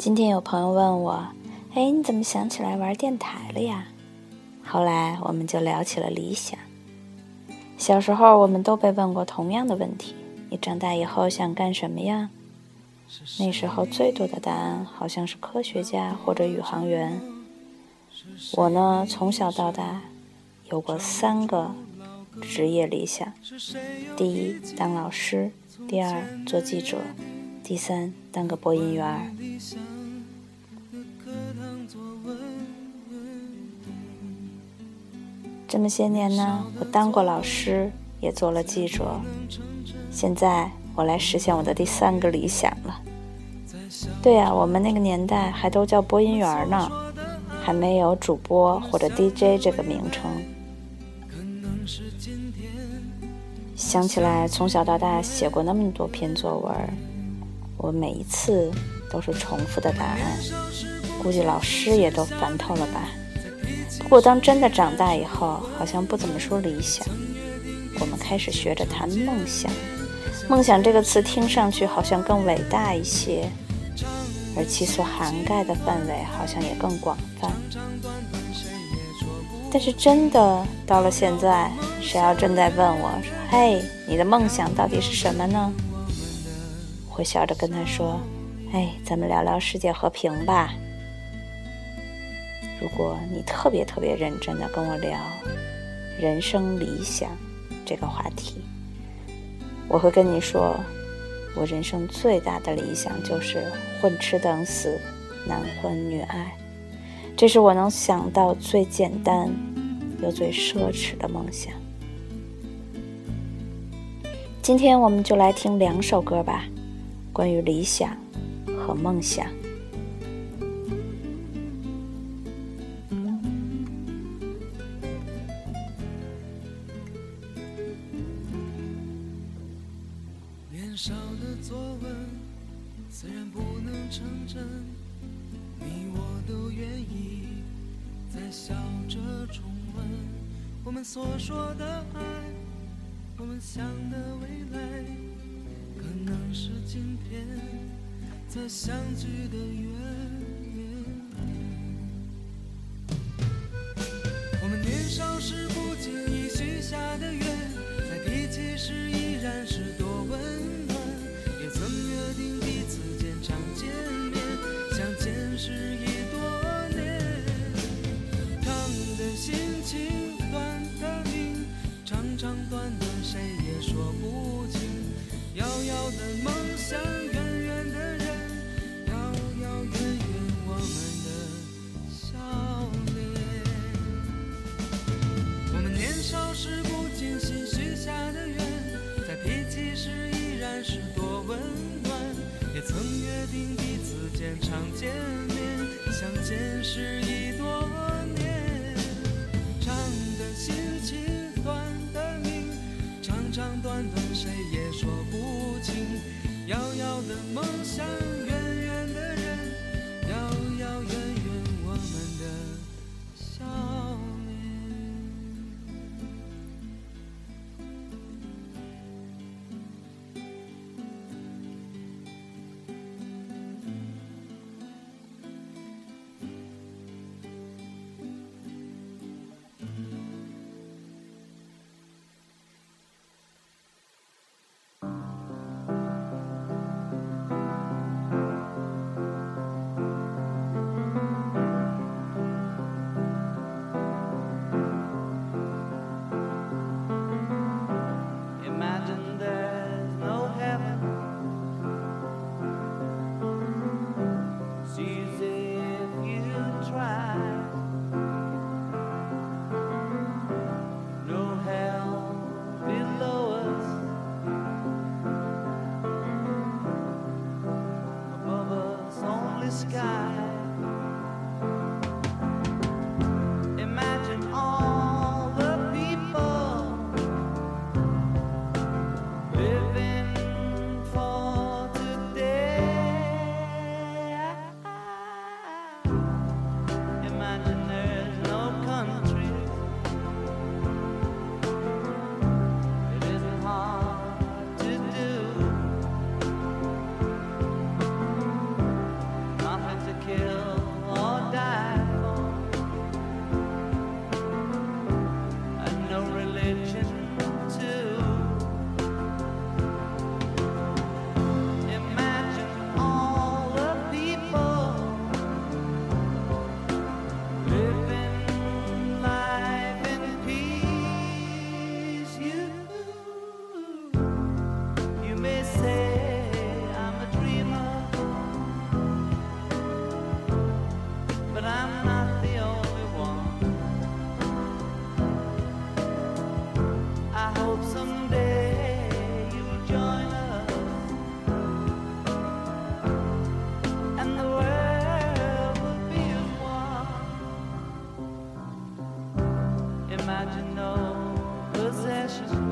今天有朋友问我：“哎，你怎么想起来玩电台了呀？”后来我们就聊起了理想。小时候我们都被问过同样的问题：“你长大以后想干什么呀？”那时候最多的答案好像是科学家或者宇航员。我呢，从小到大有过三个职业理想：第一，当老师；第二，做记者；第三，当个播音员。这么些年呢，我当过老师，也做了记者。现在我来实现我的第三个理想了。对呀，我们那个年代还都叫播音员呢，还没有主播或者 DJ 这个名称。想起来，从小到大写过那么多篇作文，我每一次都是重复的答案，估计老师也都烦透了吧。不过，当真的长大以后，好像不怎么说理想，我们开始学着谈梦想。梦想这个词听上去好像更伟大一些，而其所涵盖的范围好像也更广泛。但是，真的到了现在，谁要正在问我说：“嘿，你的梦想到底是什么呢？”我会笑着跟他说：“哎，咱们聊聊世界和平吧。”如果你特别特别认真的跟我聊人生理想这个话题，我会跟你说，我人生最大的理想就是混吃等死，男婚女爱，这是我能想到最简单又最奢侈的梦想。今天我们就来听两首歌吧，关于理想和梦想。年少的作文虽然不能成真，你我都愿意在笑着重温我们所说的爱，我们想的未来。可能是今天才相聚的缘。我们年少时不经意许下的愿，在提起时依然是多温暖。也曾约定彼此间常见面，相见时是多温暖。也曾约定彼此间常见面，相见时已多年。长的心情。短的命，长长短短，谁也说不清。遥遥的梦想，远远的人，遥遥远远我们的笑 No possessions.